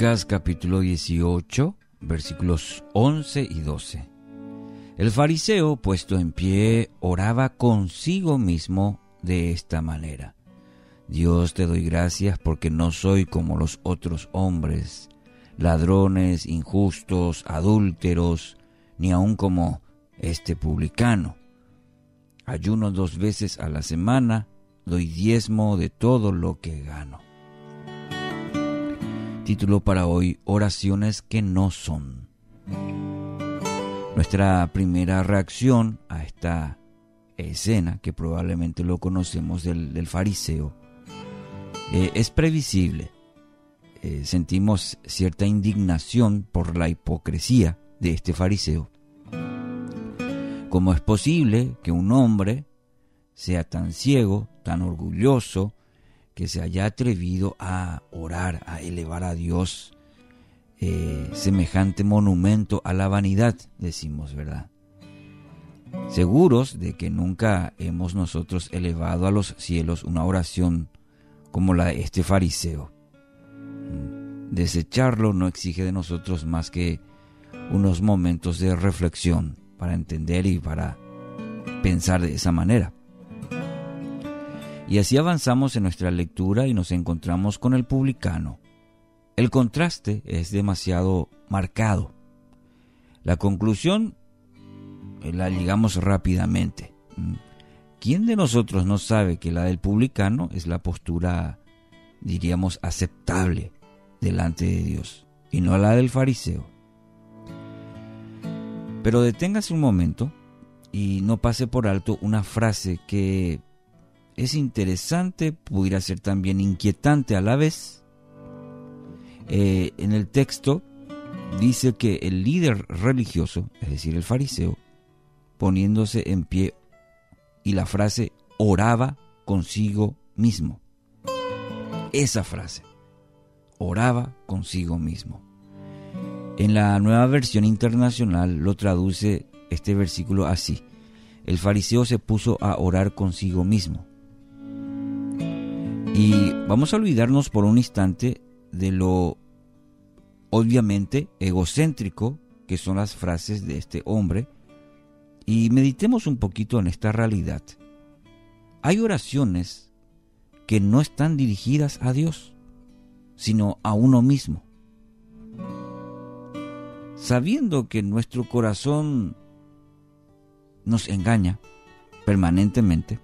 Lucas capítulo 18, versículos 11 y 12. El fariseo, puesto en pie, oraba consigo mismo de esta manera. Dios te doy gracias porque no soy como los otros hombres, ladrones, injustos, adúlteros, ni aun como este publicano. Ayuno dos veces a la semana, doy diezmo de todo lo que gano. Título para hoy, oraciones que no son. Nuestra primera reacción a esta escena, que probablemente lo conocemos del, fariseo, eh, es previsible. Eh, sentimos cierta indignación por la hipocresía de este fariseo. ¿Cómo es posible que un hombre sea tan ciego, tan orgulloso, que se haya atrevido a orar, a elevar a Dios eh, semejante monumento a la vanidad, decimos, ¿verdad? Seguros de que nunca hemos nosotros elevado a los cielos una oración como la de este fariseo. Mm, desecharlo no exige de nosotros más que unos momentos de reflexión para entender y para pensar de esa manera. Y así avanzamos en nuestra lectura y nos encontramos con el publicano. El contraste es demasiado marcado. La conclusión eh, la ligamos rápidamente. Mm. ¿Quién de nosotros no sabe que la del publicano es la postura, diríamos, aceptable delante de Dios y no la del fariseo? Pero deténgase un momento y no pase por alto una frase que es interesante, pudiera ser también inquietante a la vez. Eh, en el texto dice que el líder religioso, es decir, el fariseo, poniéndose en pie, y la frase oraba consigo mismo. Esa frase, oraba consigo mismo. En la nueva versión internacional lo traduce este versículo así. El fariseo se puso a orar consigo mismo. Y vamos a olvidarnos por un instante de lo obviamente egocéntrico que son las frases de este hombre y meditemos un poquito en esta realidad. Hay oraciones que no están dirigidas a Dios, sino a uno mismo. Sabiendo que nuestro corazón nos engaña permanentemente,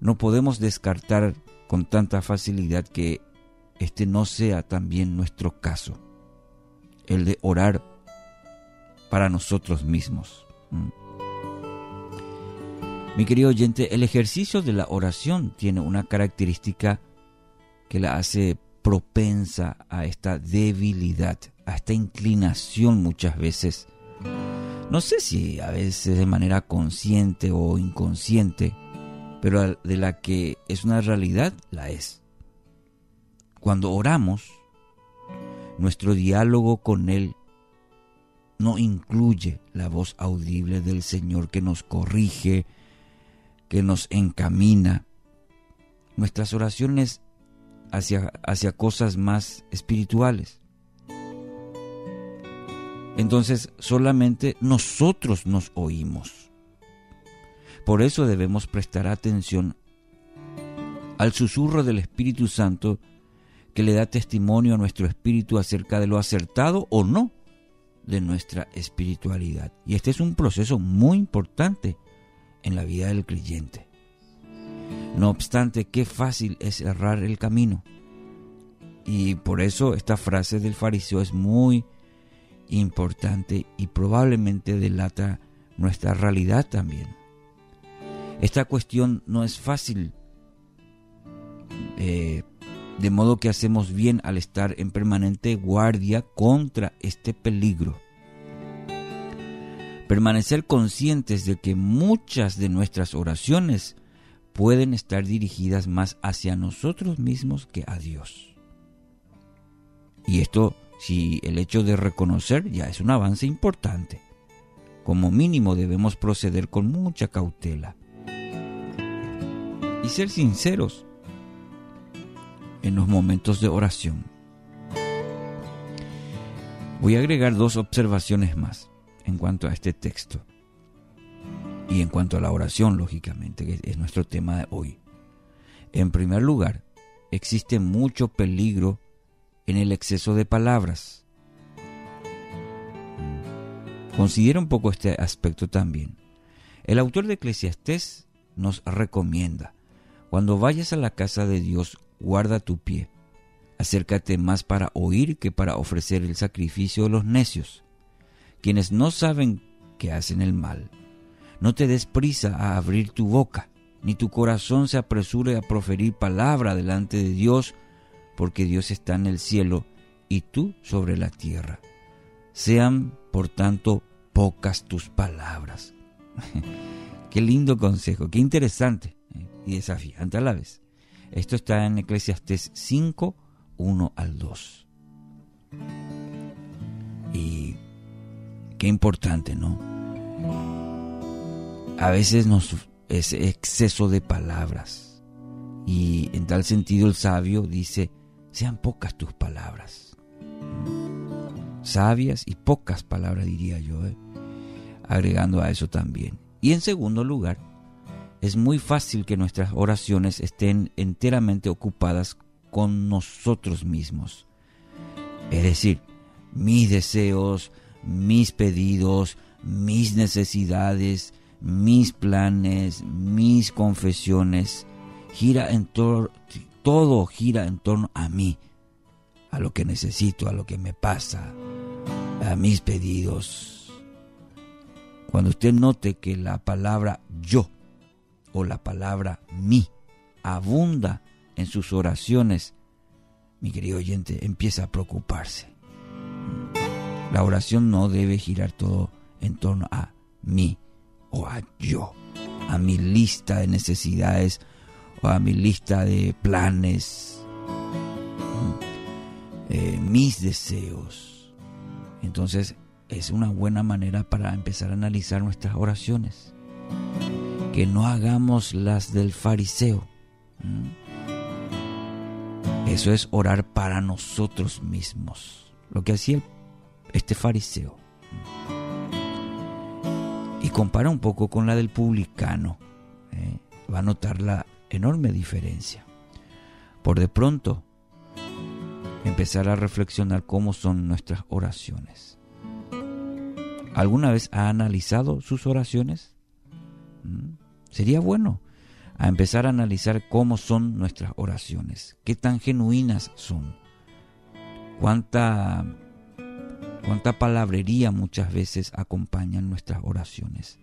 no podemos descartar con tanta facilidad que este no sea también nuestro caso, el de orar para nosotros mismos. Mm. Mi querido oyente, el ejercicio de la oración tiene una característica que la hace propensa a esta debilidad, a esta inclinación muchas veces. No sé si a veces de manera consciente o inconsciente, pero de la que es una realidad, la es. Cuando oramos, nuestro diálogo con Él no incluye la voz audible del Señor que nos corrige, que nos encamina. Nuestras oraciones hacia, hacia cosas más espirituales. Entonces solamente nosotros nos oímos. Por eso debemos prestar atención al susurro del Espíritu Santo que le da testimonio a nuestro espíritu acerca de lo acertado o no de nuestra espiritualidad. Y este es un proceso muy importante en la vida del creyente. No obstante, qué fácil es errar el camino. Y por eso esta frase del fariseo es muy importante y probablemente delata nuestra realidad también. Esta cuestión no es fácil, eh, de modo que hacemos bien al estar en permanente guardia contra este peligro. Permanecer conscientes de que muchas de nuestras oraciones pueden estar dirigidas más hacia nosotros mismos que a Dios. Y esto, si el hecho de reconocer ya es un avance importante. Como mínimo debemos proceder con mucha cautela y ser sinceros en los momentos de oración. Voy a agregar dos observaciones más en cuanto a este texto y en cuanto a la oración, lógicamente, que es nuestro tema de hoy. En primer lugar, existe mucho peligro en el exceso de palabras. Considera un poco este aspecto también. El autor de Eclesiastés nos recomienda, cuando vayas a la casa de Dios, guarda tu pie. Acércate más para oír que para ofrecer el sacrificio de los necios, quienes no saben que hacen el mal. No te des prisa a abrir tu boca, ni tu corazón se apresure a proferir palabra delante de Dios, porque Dios está en el cielo y tú sobre la tierra. Sean, por tanto, pocas tus palabras. qué lindo consejo, qué interesante y desafiante a la vez. Esto está en Eclesiastes 5, 1 al 2. Y qué importante, ¿no? A veces nos es exceso de palabras. Y en tal sentido el sabio dice, sean pocas tus palabras. Sabias y pocas palabras diría yo, ¿eh? agregando a eso también. Y en segundo lugar, es muy fácil que nuestras oraciones estén enteramente ocupadas con nosotros mismos. Es decir, mis deseos, mis pedidos, mis necesidades, mis planes, mis confesiones, gira en todo gira en torno a mí, a lo que necesito, a lo que me pasa, a mis pedidos. Cuando usted note que la palabra yo o la palabra mí abunda en sus oraciones, mi querido oyente, empieza a preocuparse. La oración no debe girar todo en torno a mí o a yo, a mi lista de necesidades o a mi lista de planes, eh, mis deseos. Entonces es una buena manera para empezar a analizar nuestras oraciones. Que no hagamos las del fariseo. Eso es orar para nosotros mismos. Lo que hacía este fariseo y compara un poco con la del publicano, ¿eh? va a notar la enorme diferencia. Por de pronto, empezar a reflexionar cómo son nuestras oraciones. ¿Alguna vez ha analizado sus oraciones? ¿Mm? Sería bueno a empezar a analizar cómo son nuestras oraciones, qué tan genuinas son, cuánta cuánta palabrería muchas veces acompañan nuestras oraciones.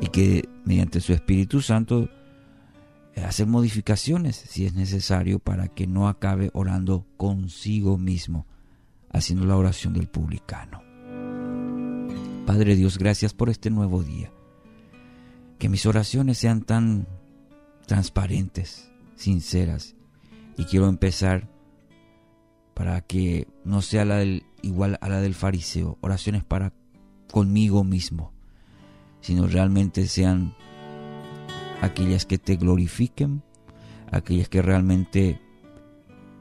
Y que mediante su Espíritu Santo eh, hacer modificaciones si es necesario para que no acabe orando consigo mismo, haciendo la oración del publicano. Padre Dios, gracias por este nuevo día. Que mis oraciones sean tan transparentes, sinceras. Y quiero empezar para que no sea la del, igual a la del fariseo, oraciones para conmigo mismo, sino realmente sean aquellas que te glorifiquen, aquellas que realmente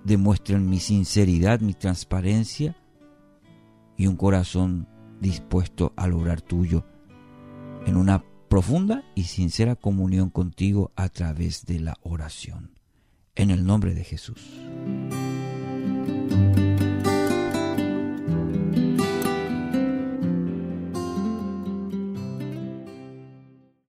demuestren mi sinceridad, mi transparencia y un corazón dispuesto a lograr tuyo en una profunda y sincera comunión contigo a través de la oración. En el nombre de Jesús.